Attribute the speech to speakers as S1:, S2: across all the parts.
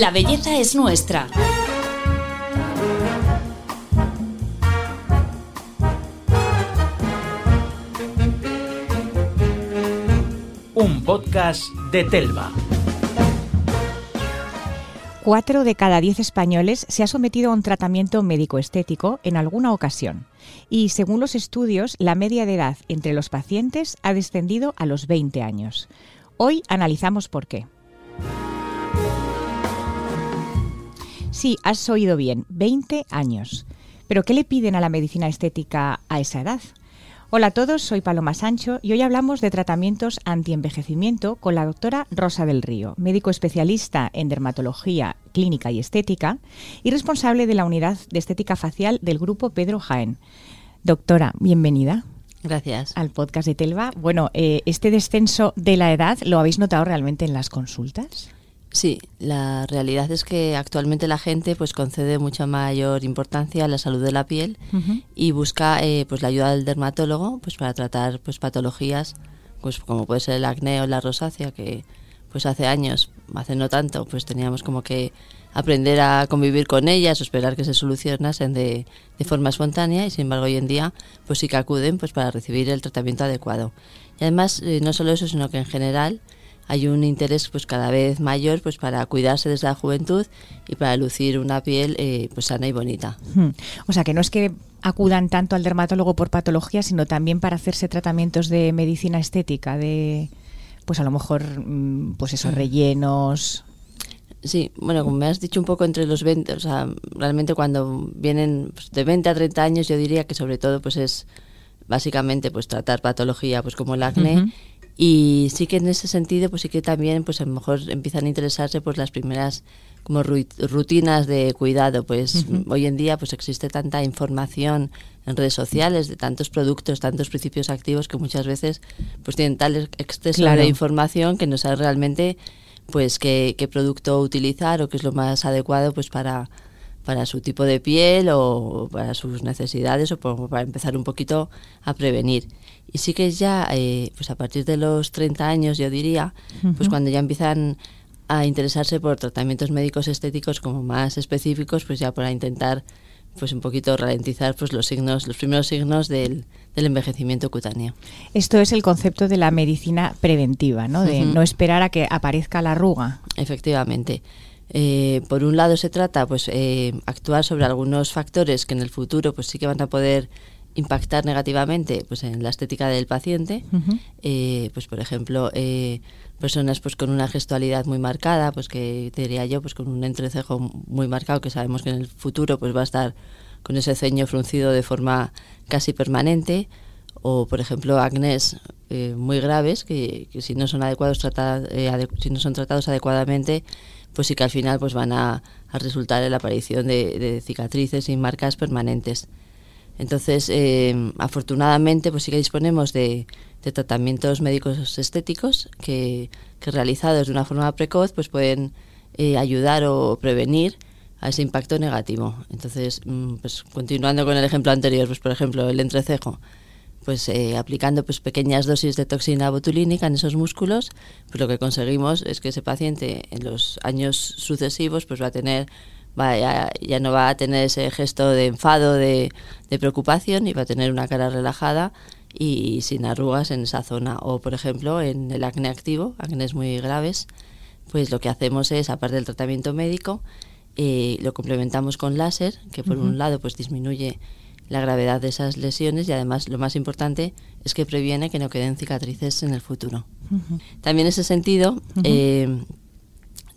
S1: La belleza es nuestra.
S2: Un podcast de Telva.
S3: Cuatro de cada diez españoles se ha sometido a un tratamiento médico-estético en alguna ocasión. Y según los estudios, la media de edad entre los pacientes ha descendido a los 20 años. Hoy analizamos por qué. Sí, has oído bien, 20 años. Pero ¿qué le piden a la medicina estética a esa edad? Hola a todos, soy Paloma Sancho y hoy hablamos de tratamientos antienvejecimiento con la doctora Rosa del Río, médico especialista en dermatología clínica y estética y responsable de la unidad de estética facial del grupo Pedro Jaén. Doctora, bienvenida.
S4: Gracias.
S3: Al podcast de Telva. Bueno, eh, este descenso de la edad, ¿lo habéis notado realmente en las consultas?
S4: Sí, la realidad es que actualmente la gente pues concede mucha mayor importancia a la salud de la piel y busca eh, pues la ayuda del dermatólogo pues para tratar pues patologías pues como puede ser el acné o la rosácea que pues hace años, hace no tanto, pues teníamos como que aprender a convivir con ellas o esperar que se solucionasen de, de forma espontánea y sin embargo hoy en día pues sí que acuden pues para recibir el tratamiento adecuado. Y además eh, no solo eso, sino que en general hay un interés pues cada vez mayor pues para cuidarse desde la juventud y para lucir una piel eh, pues sana y bonita.
S3: Hmm. O sea que no es que acudan tanto al dermatólogo por patología, sino también para hacerse tratamientos de medicina estética, de pues a lo mejor mm, pues esos rellenos.
S4: Sí, bueno, como me has dicho un poco entre los 20, o sea, realmente cuando vienen pues, de 20 a 30 años yo diría que sobre todo pues es básicamente pues tratar patología pues como el acné y sí que en ese sentido, pues sí que también, pues a lo mejor empiezan a interesarse pues las primeras como rutinas de cuidado. Pues hoy en día pues existe tanta información en redes sociales de tantos productos, tantos principios activos que muchas veces pues tienen tal exceso de información que no sabes realmente pues qué, qué producto utilizar o qué es lo más adecuado pues para para su tipo de piel o para sus necesidades o para empezar un poquito a prevenir. Y sí que ya, eh, pues a partir de los 30 años, yo diría, pues cuando ya empiezan a interesarse por tratamientos médicos estéticos como más específicos, pues ya para intentar pues un poquito ralentizar pues los signos, los primeros signos del, del envejecimiento cutáneo.
S3: Esto es el concepto de la medicina preventiva, ¿no? De no esperar a que aparezca la arruga.
S4: Efectivamente. Eh, por un lado se trata pues eh, actuar sobre algunos factores que en el futuro pues sí que van a poder impactar negativamente pues en la estética del paciente. Eh, pues por ejemplo eh, personas pues con una gestualidad muy marcada pues que diría yo pues con un entrecejo muy marcado que sabemos que en el futuro pues va a estar con ese ceño fruncido de forma casi permanente. O por ejemplo acnés eh, muy graves que, si no son adecuados tratados si no son tratados adecuadamente pues sí que al final pues van a, resultar en la aparición de, de cicatrices y marcas permanentes entonces, eh, afortunadamente, pues sí que disponemos de, tratamientos médicos estéticos que, realizados de una forma precoz, pues pueden eh, ayudar o prevenir a ese impacto negativo. Entonces, mm, pues continuando con el ejemplo anterior, pues por ejemplo el entrecejo, pues eh, aplicando pues pequeñas dosis de toxina botulínica en esos músculos, pues lo que conseguimos es que ese paciente en los años sucesivos pues va a tener ya, no va a tener ese gesto de enfado, de, preocupación y va a tener una cara relajada y sin arrugas en esa zona. O, por ejemplo, en el acné activo, acné muy graves, pues lo que hacemos es, aparte del tratamiento médico, eh, lo complementamos con láser, que por un lado pues disminuye la gravedad de esas lesiones y además lo más importante es que previene que no queden cicatrices en el futuro. También en ese sentido,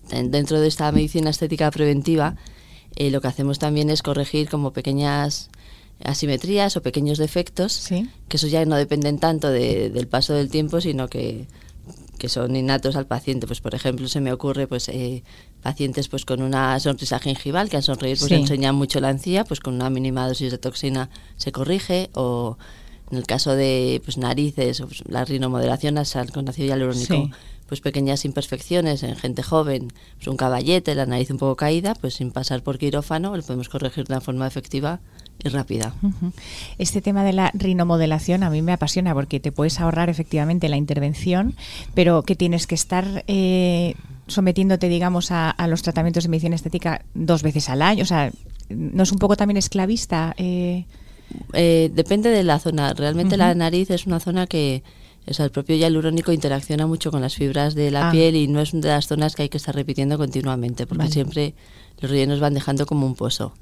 S4: dentro de esta medicina estética preventiva, eh, lo que hacemos también es corregir como pequeñas asimetrías o pequeños defectos, que eso ya no dependen tanto del paso del tiempo, sino que, son innatos al paciente. Pues por ejemplo, se me ocurre pues eh, pacientes pues con una sonrisa gingival que al sonreír pues enseñan mucho la encía, pues con una mínima dosis de toxina se corrige o en el caso de pues narices, pues, la rinomodelación nasal con ácido hialurónico pues pequeñas imperfecciones en gente joven, pues un caballete, la nariz un poco caída, pues sin pasar por quirófano lo podemos corregir de una forma efectiva y rápida.
S3: Este tema de la rinomodelación a mí me apasiona porque te puedes ahorrar efectivamente la intervención, pero que tienes que estar eh, sometiéndote, digamos, a, a, los tratamientos de medicina estética dos veces al año? O sea, ¿no es un poco también esclavista?
S4: Eh... Eh, depende de la zona. Realmente la nariz es una zona que o sea, el propio hialurónico interacciona mucho con las fibras de la ah. piel y no es una de las zonas que hay que estar repitiendo continuamente porque siempre los rellenos van dejando como un pozo.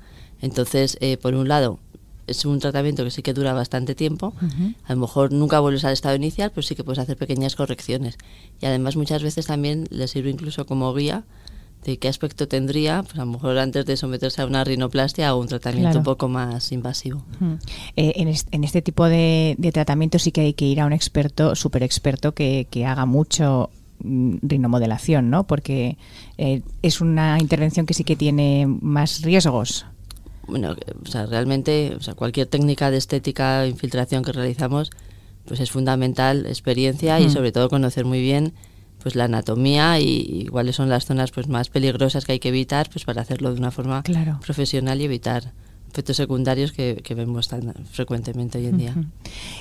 S4: Entonces, eh, por un lado, es un tratamiento que sí que dura bastante tiempo. A lo mejor nunca vuelves al estado inicial, pero sí que puedes hacer pequeñas correcciones. Y además muchas veces también le sirve incluso como guía de qué aspecto tendría, pues a lo mejor antes de someterse a una rinoplastia o un tratamiento un poco más invasivo.
S3: Eh, en, este, tipo de, tratamiento sí que hay que ir a un experto, súper experto, que, haga mucho mm, rinomodelación, ¿no? Porque eh, es una intervención que sí que tiene más riesgos.
S4: Bueno, o sea, realmente, o sea, cualquier técnica de estética, infiltración que realizamos, pues es fundamental experiencia y sobre todo conocer muy bien pues la anatomía y, cuáles son las zonas pues más peligrosas que hay que evitar pues para hacerlo de una forma profesional y evitar efectos secundarios que, vemos tan frecuentemente hoy en día.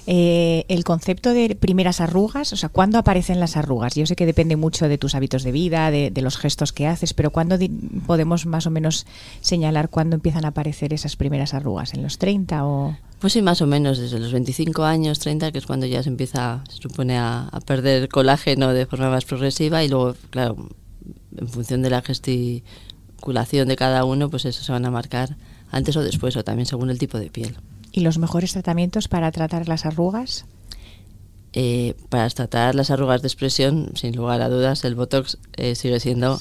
S3: Eh, el concepto de primeras arrugas, o sea, ¿cuándo aparecen las arrugas? Yo sé que depende mucho de tus hábitos de vida, de, los gestos que haces, pero ¿cuándo podemos más o menos señalar cuándo empiezan a aparecer esas primeras arrugas? ¿En los 30 o...?
S4: Pues sí, más o menos desde los 25 años, 30, que es cuando ya se empieza, se supone, a, perder colágeno de forma más progresiva y luego, claro, en función de la gesticulación de cada uno, pues eso se van a marcar antes o después, o también según el tipo de piel.
S3: ¿Y los mejores tratamientos para tratar las arrugas?
S4: Eh, para tratar las arrugas de expresión, sin lugar a dudas, el Botox eh, sigue siendo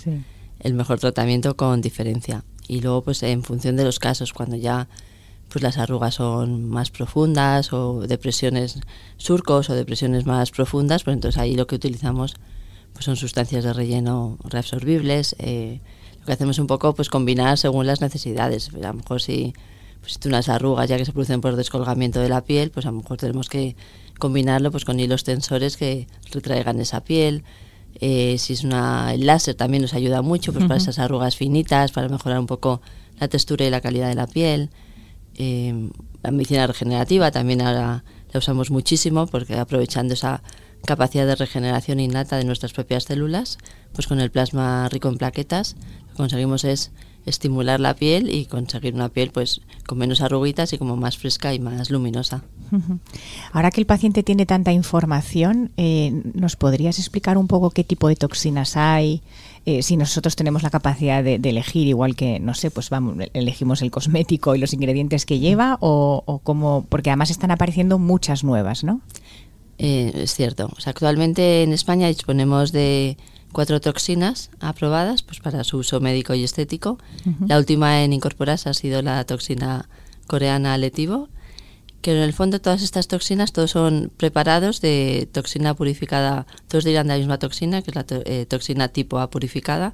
S4: el mejor tratamiento con diferencia. Y luego, pues en función de los casos, cuando ya pues las arrugas son más profundas o depresiones surcos o depresiones más profundas, pues entonces ahí lo que utilizamos pues son sustancias de relleno reabsorbibles. Eh, lo que hacemos un poco pues combinar según las necesidades. A lo mejor si pues, unas arrugas ya que se producen por descolgamiento de la piel, pues a lo mejor tenemos que combinarlo pues con hilos tensores que retraigan esa piel. Eh, si es una el láser también nos ayuda mucho pues para esas arrugas finitas, para mejorar un poco la textura y la calidad de la piel. Eh, la medicina regenerativa también ahora la usamos muchísimo porque aprovechando esa capacidad de regeneración innata de nuestras propias células, pues con el plasma rico en plaquetas conseguimos es estimular la piel y conseguir una piel pues con menos arruguitas y como más fresca y más luminosa.
S3: Ahora que el paciente tiene tanta información, eh, ¿nos podrías explicar un poco qué tipo de toxinas hay? Eh, si nosotros tenemos la capacidad de, elegir, igual que, no sé, pues vamos, elegimos el cosmético y los ingredientes que lleva, o, o cómo, porque además están apareciendo muchas nuevas, ¿no?
S4: Eh, es cierto. actualmente en España disponemos de cuatro toxinas aprobadas pues para su uso médico y estético. La última en incorporarse ha sido la toxina coreana letivo, que en el fondo todas estas toxinas, todos son preparados de toxina purificada, todos dirán de la misma toxina, que es la eh, toxina tipo A purificada,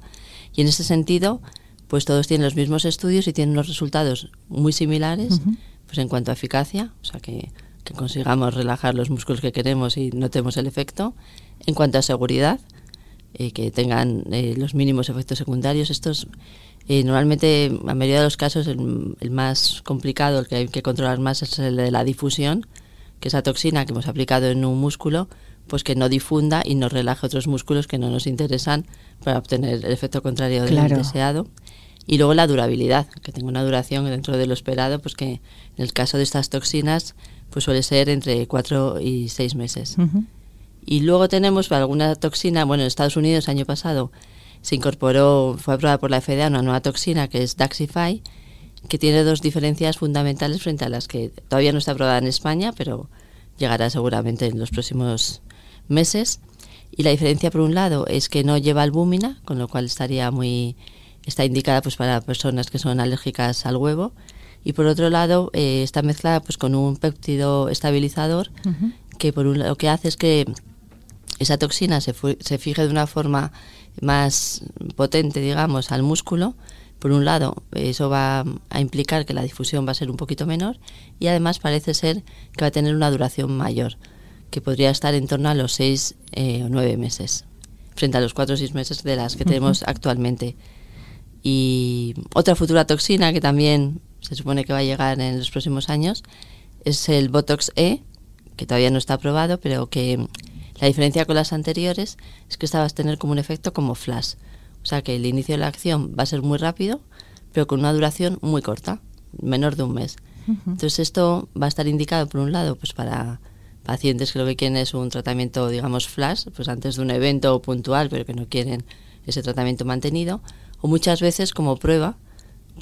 S4: y en ese sentido, pues todos tienen los mismos estudios y tienen unos resultados muy similares, pues en cuanto a eficacia, o sea que, que consigamos relajar los músculos que queremos y notemos el efecto, en cuanto a seguridad, eh, que tengan eh, los mínimos efectos secundarios. Estos, eh, normalmente, a mayoría de los casos, el, más complicado, el que hay que controlar más, es el de la difusión, que esa toxina que hemos aplicado en un músculo, pues que no difunda y no relaje otros músculos que no nos interesan para obtener el efecto contrario del deseado. Y luego la durabilidad, que tenga una duración dentro de lo esperado, pues que en el caso de estas toxinas, pues suele ser entre cuatro y seis meses. Y luego tenemos alguna toxina, bueno, en Estados Unidos el año pasado se incorporó, fue aprobada por la FDA una nueva toxina que es Daxify, que tiene dos diferencias fundamentales frente a las que todavía no está aprobada en España, pero llegará seguramente en los próximos meses. Y la diferencia, por un lado, es que no lleva albúmina, con lo cual estaría muy está indicada pues para personas que son alérgicas al huevo. Y por otro lado, eh, está mezclada pues con un péptido estabilizador que por un lo que hace es que esa toxina se, se fije de una forma más potente, digamos, al músculo, por un lado, eso va a implicar que la difusión va a ser un poquito menor y además parece ser que va a tener una duración mayor, que podría estar en torno a los seis eh, o nueve meses, frente a los cuatro o seis meses de las que tenemos actualmente. Y otra futura toxina que también se supone que va a llegar en los próximos años es el Botox E, que todavía no está aprobado, pero que la diferencia con las anteriores es que esta va a tener como un efecto como flash. O sea que el inicio de la acción va a ser muy rápido, pero con una duración muy corta, menor de un mes. Entonces esto va a estar indicado por un lado pues para pacientes que lo que quieren es un tratamiento digamos flash, pues antes de un evento puntual, pero que no quieren ese tratamiento mantenido, o muchas veces como prueba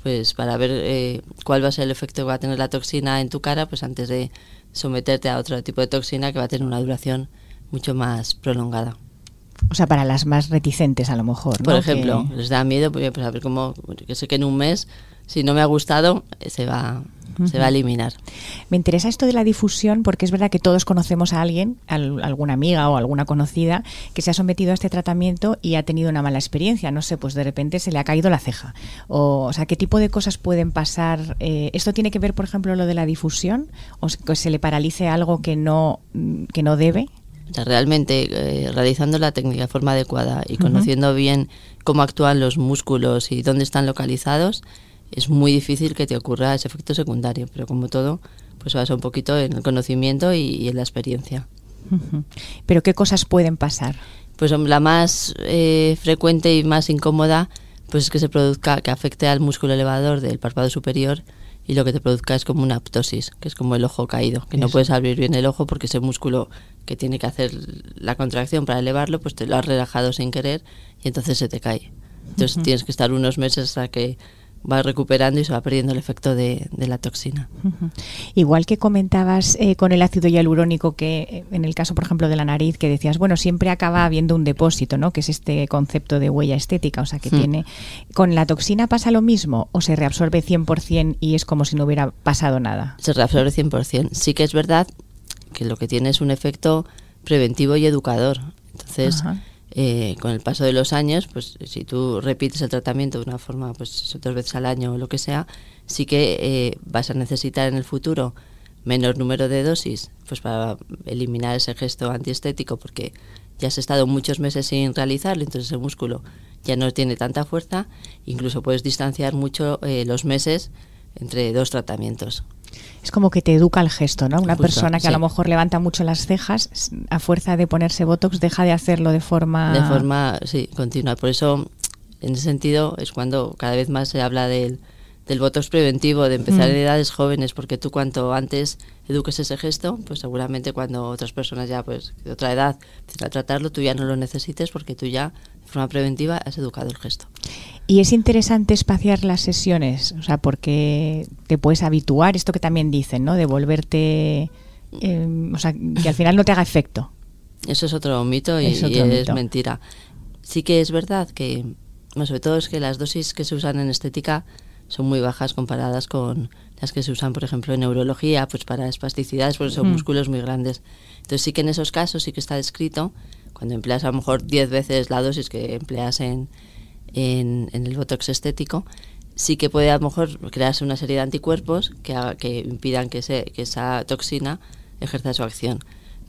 S4: pues para ver eh, cuál va a ser el efecto que va a tener la toxina en tu cara, pues antes de someterte a otro tipo de toxina que va a tener una duración mucho más prolongada.
S3: O sea, para las más reticentes a lo mejor.
S4: Por ejemplo, les da miedo, pues, pues a ver cómo, que sé que en un mes, si no me ha gustado, se va, se va a eliminar.
S3: Me interesa esto de la difusión porque es verdad que todos conocemos a alguien, alguna amiga o alguna conocida, que se ha sometido a este tratamiento y ha tenido una mala experiencia. No sé, pues de repente se le ha caído la ceja. O, sea, ¿qué tipo de cosas pueden pasar? Eh, ¿Esto tiene que ver, por ejemplo, lo de la difusión? ¿O que se le paralice algo que no, que no debe?
S4: Realmente eh, realizando la técnica de forma adecuada y conociendo bien cómo actúan los músculos y dónde están localizados, es muy difícil que te ocurra ese efecto secundario, pero como todo, pues basa un poquito en el conocimiento y, en la experiencia.
S3: ¿Pero qué cosas pueden pasar?
S4: Pues la más eh, frecuente y más incómoda pues es que se produzca, que afecte al músculo elevador del párpado superior y lo que te produzca es como una aptosis, que es como el ojo caído, que no puedes abrir bien el ojo porque ese músculo que tiene que hacer la contracción para elevarlo, pues te lo has relajado sin querer y entonces se te cae. Entonces tienes que estar unos meses hasta que va recuperando y se va perdiendo el efecto de, la toxina.
S3: Igual que comentabas eh, con el ácido hialurónico, que eh, en el caso, por ejemplo, de la nariz, que decías, bueno, siempre acaba habiendo un depósito, ¿no? Que es este concepto de huella estética, o sea, que hmm. tiene... ¿Con la toxina pasa lo mismo o se reabsorbe 100% y es como si no hubiera pasado nada?
S4: Se reabsorbe 100%. Sí que es verdad que lo que tiene es un efecto preventivo y educador. Entonces... Eh, con el paso de los años, pues si tú repites el tratamiento de una forma, pues dos veces al año o lo que sea, sí que eh, vas a necesitar en el futuro menor número de dosis, pues para eliminar ese gesto antiestético, porque ya has estado muchos meses sin realizarlo, entonces el músculo ya no tiene tanta fuerza, incluso puedes distanciar mucho eh, los meses entre dos tratamientos
S3: es como que te educa el gesto, ¿no? Una persona que a lo mejor levanta mucho las cejas, a fuerza de ponerse botox, deja de hacerlo de forma...
S4: De forma, sí, continua. Por eso, en ese sentido, es cuando cada vez más se habla del, del botox preventivo, de empezar mm. en edades jóvenes, porque tú cuanto antes eduques ese gesto, pues seguramente cuando otras personas ya, pues, de otra edad, empiezan a tratarlo, tú ya no lo necesites porque tú ya, de forma preventiva, has educado el gesto.
S3: Y es interesante espaciar las sesiones, o sea, porque te puedes habituar, esto que también dicen, ¿no? De volverte, em, o sea, que al final no te haga efecto.
S4: Eso es otro mito y es, mentira. Sí que es verdad que, sobre todo es que las dosis que se usan en estética son muy bajas comparadas con las que se usan, por ejemplo, en neurología, pues para espasticidades, porque son músculos muy grandes. Entonces sí que en esos casos sí que está descrito, cuando empleas a lo mejor 10 veces la dosis que empleas en, en, el botox estético, sí que puede a lo mejor crearse una serie de anticuerpos que, que impidan que, se, que esa toxina ejerza su acción.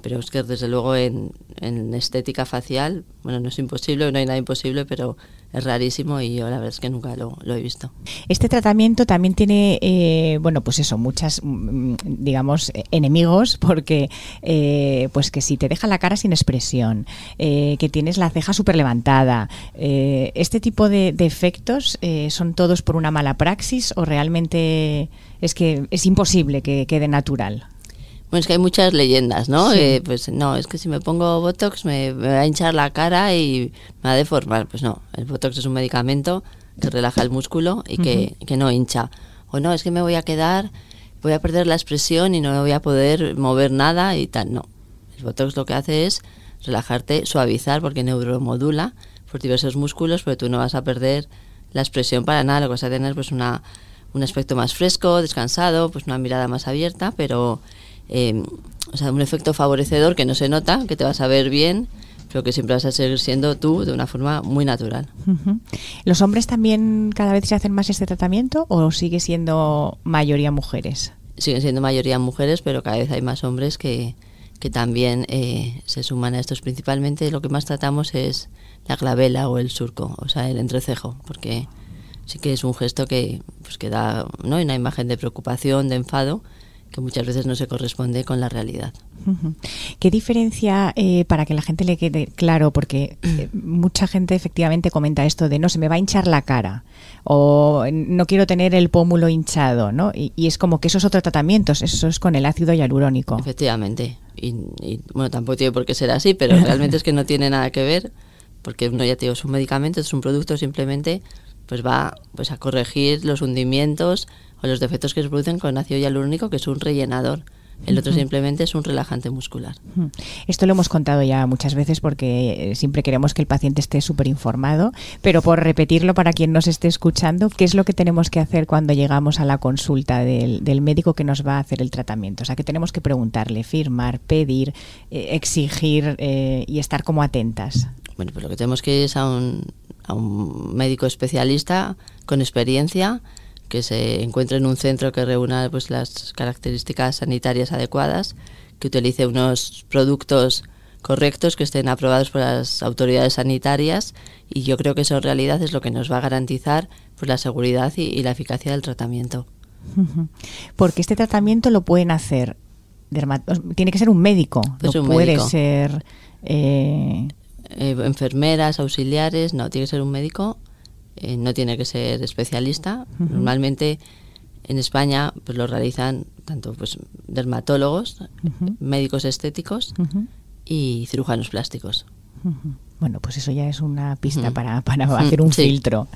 S4: Pero es que desde luego en, en estética facial, bueno, no es imposible, no hay nada imposible, pero es rarísimo y yo la verdad es que nunca lo, he visto.
S3: Este tratamiento también tiene, eh, bueno, pues eso, muchas, mm, digamos, enemigos, porque eh, pues que si te deja la cara sin expresión, eh, que tienes la ceja súper levantada, este tipo de, de efectos son todos por una mala praxis o realmente es que es imposible que quede natural.
S4: Bueno, es que hay muchas leyendas, ¿no? Eh, pues no, es que si me pongo Botox me, va a hinchar la cara y me va a deformar. Pues no, el Botox es un medicamento que relaja el músculo y que, que no hincha. O no, es que me voy a quedar, voy a perder la expresión y no me voy a poder mover nada y tal. No, el Botox lo que hace es relajarte, suavizar, porque neuromodula por diversos músculos, pero tú no vas a perder la expresión para nada. Lo que vas a tener pues una, un aspecto más fresco, descansado, pues una mirada más abierta, pero eh, o sea, un efecto favorecedor que no se nota, que te vas a ver bien, pero que siempre vas a seguir siendo tú de una forma muy natural.
S3: ¿Los hombres también cada vez se hacen más este tratamiento o sigue siendo mayoría mujeres?
S4: Siguen siendo mayoría mujeres, pero cada vez hay más hombres que, que también eh, se suman a estos. Principalmente lo que más tratamos es la glabela o el surco, o sea, el entrecejo, porque sí que es un gesto que, pues, que da ¿no? una imagen de preocupación, de enfado, que muchas veces no se corresponde con la realidad.
S3: ¿Qué diferencia, eh, para que la gente le quede claro, porque eh, mucha gente efectivamente comenta esto de no, se me va a hinchar la cara o no quiero tener el pómulo hinchado, ¿no? Y, es como que eso es otro tratamiento, eso es con el ácido hialurónico.
S4: Efectivamente. Y, bueno, tampoco tiene por qué ser así, pero realmente es que no tiene nada que ver, porque uno ya te digo, es un medicamento, es un producto simplemente pues va pues a corregir los hundimientos o los defectos que se producen con ácido hialurónico, que es un rellenador. El otro simplemente es un relajante muscular.
S3: Esto lo hemos contado ya muchas veces porque eh, siempre queremos que el paciente esté súper informado, pero por repetirlo para quien nos esté escuchando, ¿qué es lo que tenemos que hacer cuando llegamos a la consulta del, médico que nos va a hacer el tratamiento? O sea, que tenemos que preguntarle, firmar, pedir, eh, exigir eh, y estar como atentas.
S4: Bueno, pues lo que tenemos que ir es a un, a un médico especialista con experiencia que se encuentre en un centro que reúna pues, las características sanitarias adecuadas, que utilice unos productos correctos que estén aprobados por las autoridades sanitarias y yo creo que eso en realidad es lo que nos va a garantizar pues, la seguridad y, la eficacia del tratamiento.
S3: Porque este tratamiento lo pueden hacer, tiene que ser un médico, pues no puede ser...
S4: Eh, eh, enfermeras, auxiliares, no, tiene que ser un médico eh, no tiene que ser especialista. Normalmente en España pues lo realizan tanto pues dermatólogos, médicos estéticos y cirujanos plásticos.
S3: Bueno, pues eso ya es una pista para, para hacer un filtro.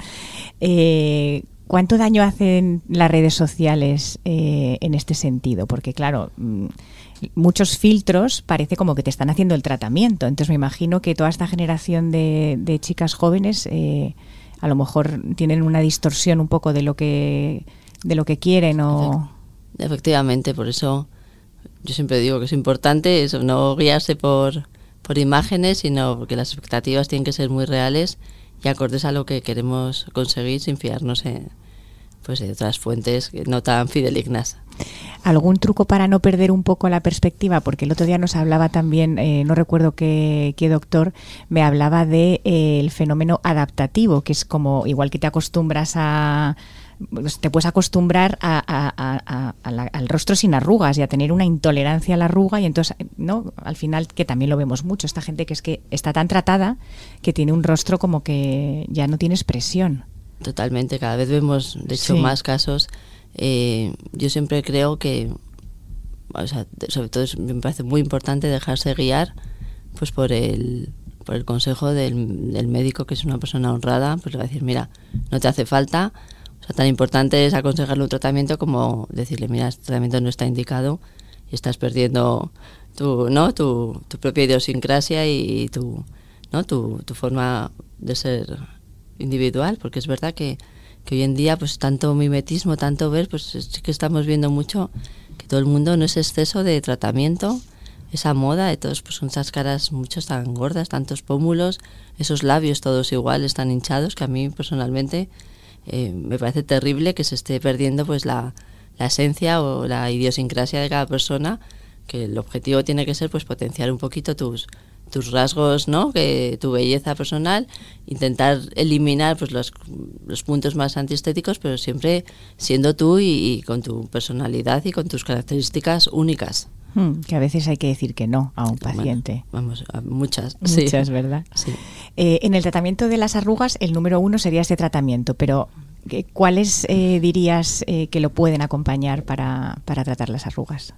S3: Eh, ¿Cuánto daño hacen las redes sociales eh, en este sentido? Porque claro, mm, muchos filtros parece como que te están haciendo el tratamiento. Entonces me imagino que toda esta generación de, de chicas jóvenes a lo mejor tienen una distorsión un poco de lo que de lo que quieren o
S4: efectivamente por eso yo siempre digo que es importante eso no guiarse por por imágenes sino que las expectativas tienen que ser muy reales y acordes a lo que queremos conseguir sin fiarnos en, pues de otras fuentes no tan fidelignas.
S3: ¿Algún truco para no perder un poco la perspectiva? Porque el otro día nos hablaba también, eh, no recuerdo qué, doctor, me hablaba del de, eh, fenómeno adaptativo, que es como igual que te acostumbras a pues, te puedes acostumbrar al rostro sin arrugas y a tener una intolerancia a la arruga y entonces no al final que también lo vemos mucho esta gente que es que está tan tratada que tiene un rostro como que ya no tiene expresión
S4: Totalmente, cada vez vemos, de hecho, más casos. Eh, yo siempre creo que, o sea, sobre todo me parece muy importante dejarse guiar pues por el, por el consejo del, del, médico, que es una persona honrada, pues le va a decir, mira, no te hace falta. O sea, tan importante es aconsejarle un tratamiento como decirle, mira, este tratamiento no está indicado y estás perdiendo tu, ¿no? tu, tu propia idiosincrasia y tu, ¿no? tu, tu forma de ser individual, porque es verdad que, que, hoy en día, pues tanto mimetismo, tanto ver, pues sí que estamos viendo mucho que todo el mundo no es exceso de tratamiento, esa moda de todos, pues esas caras muchos tan gordas, tantos pómulos, esos labios todos iguales, tan hinchados, que a mí personalmente eh, me parece terrible que se esté perdiendo pues la, la esencia o la idiosincrasia de cada persona, que el objetivo tiene que ser pues potenciar un poquito tus tus rasgos, ¿no? Que tu belleza personal, intentar eliminar pues los, los puntos más antiestéticos, pero siempre siendo tú y, con tu personalidad y con tus características únicas.
S3: Hmm, que a veces hay que decir que no a un paciente.
S4: vamos, a muchas.
S3: Muchas, ¿verdad?
S4: Sí.
S3: Eh, en el tratamiento de las arrugas, el número uno sería ese tratamiento, pero eh, ¿cuáles eh, dirías que lo pueden acompañar para, para tratar las arrugas?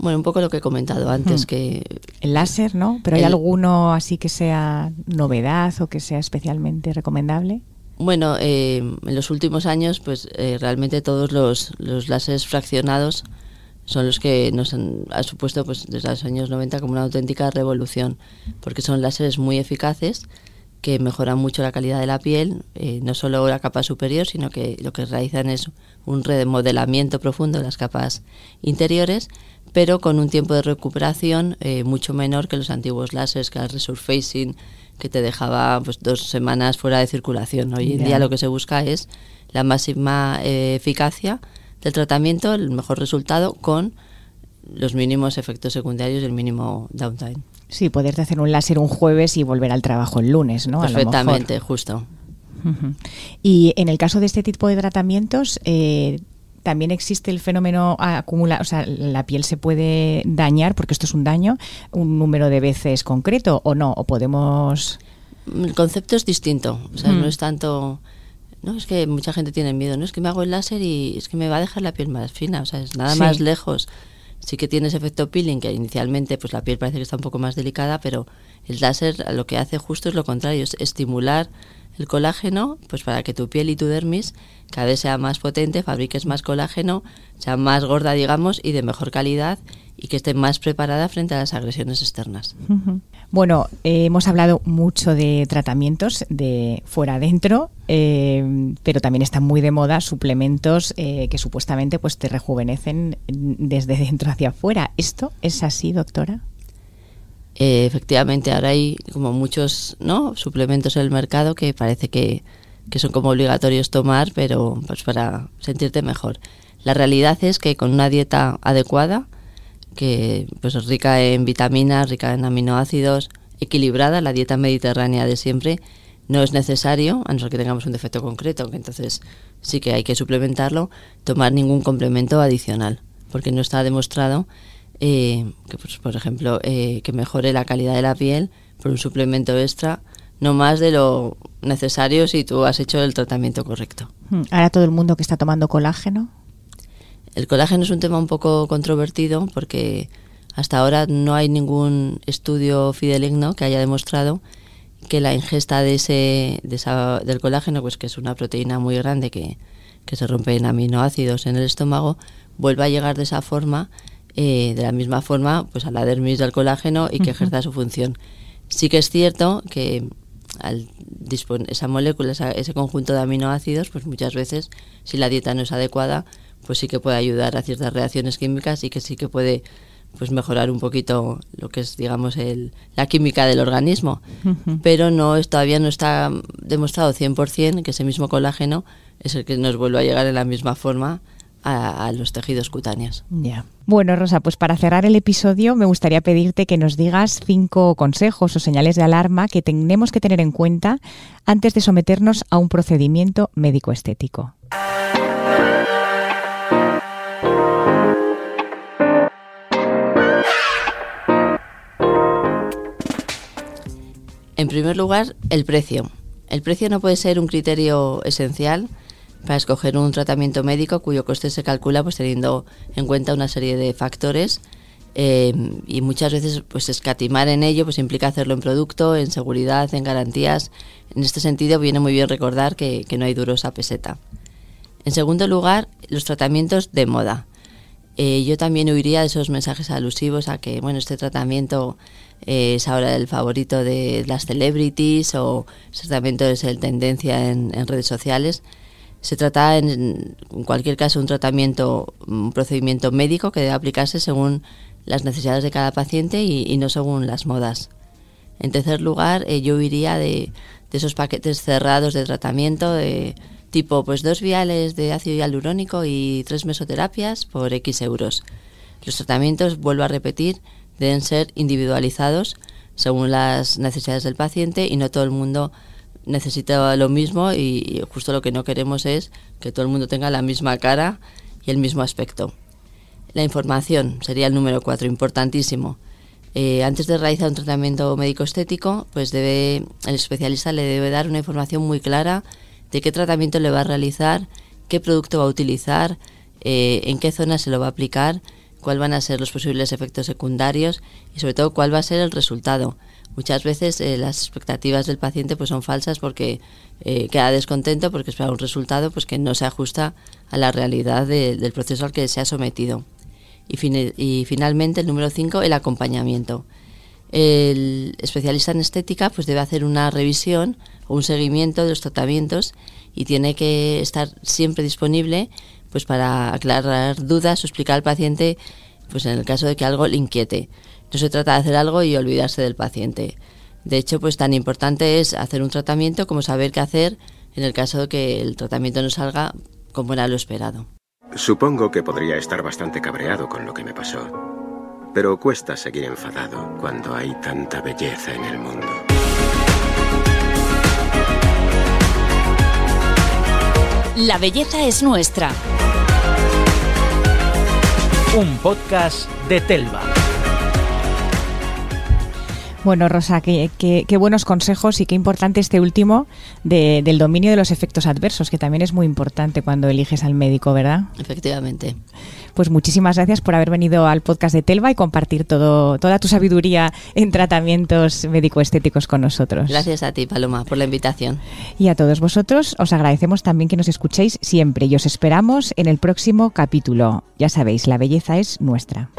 S4: Bueno, un poco lo que he comentado antes, hmm. que...
S3: El láser, ¿no? ¿Pero hay alguno así que sea novedad o que sea especialmente recomendable?
S4: Bueno, eh, en los últimos años, pues eh, realmente todos los, los láseres fraccionados son los que nos han, supuesto pues desde los años 90 como una auténtica revolución, porque son láseres muy eficaces que mejoran mucho la calidad de la piel, eh, no solo la capa superior, sino que lo que realizan es un remodelamiento profundo de las capas interiores pero con un tiempo de recuperación eh, mucho menor que los antiguos láseres, que el resurfacing, que te dejaba pues, dos semanas fuera de circulación. Hoy en día lo que se busca es la máxima eh, eficacia del tratamiento, el mejor resultado con los mínimos efectos secundarios y el mínimo downtime.
S3: Sí, poderte hacer un láser un jueves y volver al trabajo el lunes, ¿no?
S4: Perfectamente, justo.
S3: Y en el caso de este tipo de tratamientos, eh, también existe el fenómeno acumula, o sea, la piel se puede dañar porque esto es un daño, un número de veces concreto o no, o podemos
S4: el concepto es distinto, o sea, no mm. es tanto no, es que mucha gente tiene miedo, no es que me hago el láser y es que me va a dejar la piel más fina, o sea, es nada más lejos. Sí que tiene ese efecto peeling, que inicialmente pues la piel parece que está un poco más delicada, pero el láser lo que hace justo es lo contrario, es estimular el colágeno, pues para que tu piel y tu dermis cada vez sea más potente, fabriques más colágeno, sea más gorda, digamos, y de mejor calidad y que esté más preparada frente a las agresiones externas.
S3: Bueno, eh, hemos hablado mucho de tratamientos de fuera adentro, eh, pero también están muy de moda suplementos eh, que supuestamente pues te rejuvenecen desde dentro hacia afuera. ¿Esto es así, doctora?
S4: efectivamente, ahora hay como muchos ¿no? suplementos en el mercado que parece que, que son como obligatorios tomar, pero pues para sentirte mejor. La realidad es que con una dieta adecuada, que pues es rica en vitaminas, rica en aminoácidos, equilibrada, la dieta mediterránea de siempre, no es necesario, a no ser que tengamos un defecto concreto, que entonces sí que hay que suplementarlo, tomar ningún complemento adicional, porque no está demostrado eh, que, pues, por ejemplo, eh, que mejore la calidad de la piel por un suplemento extra, no más de lo necesario si tú has hecho el tratamiento correcto.
S3: Hmm. Ahora todo el mundo que está tomando colágeno
S4: el colágeno es un tema un poco controvertido porque hasta ahora no hay ningún estudio fideligno que haya demostrado que la ingesta de ese, del colágeno, pues que es una proteína muy grande que, se rompe en aminoácidos en el estómago, vuelva a llegar de esa forma, eh, de la misma forma, pues a la dermis del colágeno y que ejerza su función. Sí que es cierto que al esa molécula, ese conjunto de aminoácidos, pues muchas veces, si la dieta no es adecuada, pues sí que puede ayudar a ciertas reacciones químicas y que sí que puede pues mejorar un poquito lo que es digamos el, la química del organismo pero no es, todavía no está demostrado 100% que ese mismo colágeno es el que nos vuelve a llegar en la misma forma a, los tejidos cutáneos.
S3: Ya. Bueno, Rosa, pues para cerrar el episodio me gustaría pedirte que nos digas cinco consejos o señales de alarma que tenemos que tener en cuenta antes de someternos a un procedimiento médico estético.
S4: Primer lugar, el precio. El precio no puede ser un criterio esencial para escoger un tratamiento médico cuyo coste se calcula pues teniendo en cuenta una serie de factores eh, y muchas veces pues escatimar en ello pues implica hacerlo en producto, en seguridad, en garantías. En este sentido viene muy bien recordar que, no hay durosa peseta. En segundo lugar, los tratamientos de moda. Eh, yo también huiría de esos mensajes alusivos a que bueno este tratamiento es ahora el favorito de las celebrities o ese tratamiento es el tendencia en, redes sociales. Se trata en, cualquier caso un tratamiento, un procedimiento médico que debe aplicarse según las necesidades de cada paciente y, no según las modas. En tercer lugar, eh, yo iría de, de, esos paquetes cerrados de tratamiento de tipo pues dos viales de ácido hialurónico y tres mesoterapias por X euros. Los tratamientos, vuelvo a repetir, deben ser individualizados según las necesidades del paciente y no todo el mundo necesita lo mismo y justo lo que no queremos es que todo el mundo tenga la misma cara y el mismo aspecto. La información sería el número cuatro, importantísimo. Eh, antes de realizar un tratamiento médico estético, pues debe, el especialista le debe dar una información muy clara de qué tratamiento le va a realizar, qué producto va a utilizar, eh, en qué zona se lo va a aplicar cuáles van a ser los posibles efectos secundarios y sobre todo cuál va a ser el resultado. Muchas veces eh, las expectativas del paciente pues son falsas porque eh, queda descontento porque espera un resultado pues que no se ajusta a la realidad del proceso al que se ha sometido. Y, finalmente el número 5, el acompañamiento. El especialista en estética pues debe hacer una revisión o un seguimiento de los tratamientos y tiene que estar siempre disponible pues para aclarar dudas o explicar al paciente, pues en el caso de que algo le inquiete. No se trata de hacer algo y olvidarse del paciente. De hecho, pues tan importante es hacer un tratamiento como saber qué hacer en el caso de que el tratamiento no salga como era lo esperado.
S1: Supongo que podría estar bastante cabreado con lo que me pasó. Pero cuesta seguir enfadado cuando hay tanta belleza en el mundo.
S2: La belleza es nuestra. Un podcast de Telva.
S3: Bueno, Rosa, qué, buenos consejos y qué importante este último del dominio de los efectos adversos, que también es muy importante cuando eliges al médico, ¿verdad?
S4: Efectivamente.
S3: Pues muchísimas gracias por haber venido al podcast de Telva y compartir todo, toda tu sabiduría en tratamientos médico-estéticos con nosotros.
S4: Gracias a ti, Paloma, por la invitación.
S3: Y a todos vosotros os agradecemos también que nos escuchéis siempre y os esperamos en el próximo capítulo. Ya sabéis, la belleza es nuestra.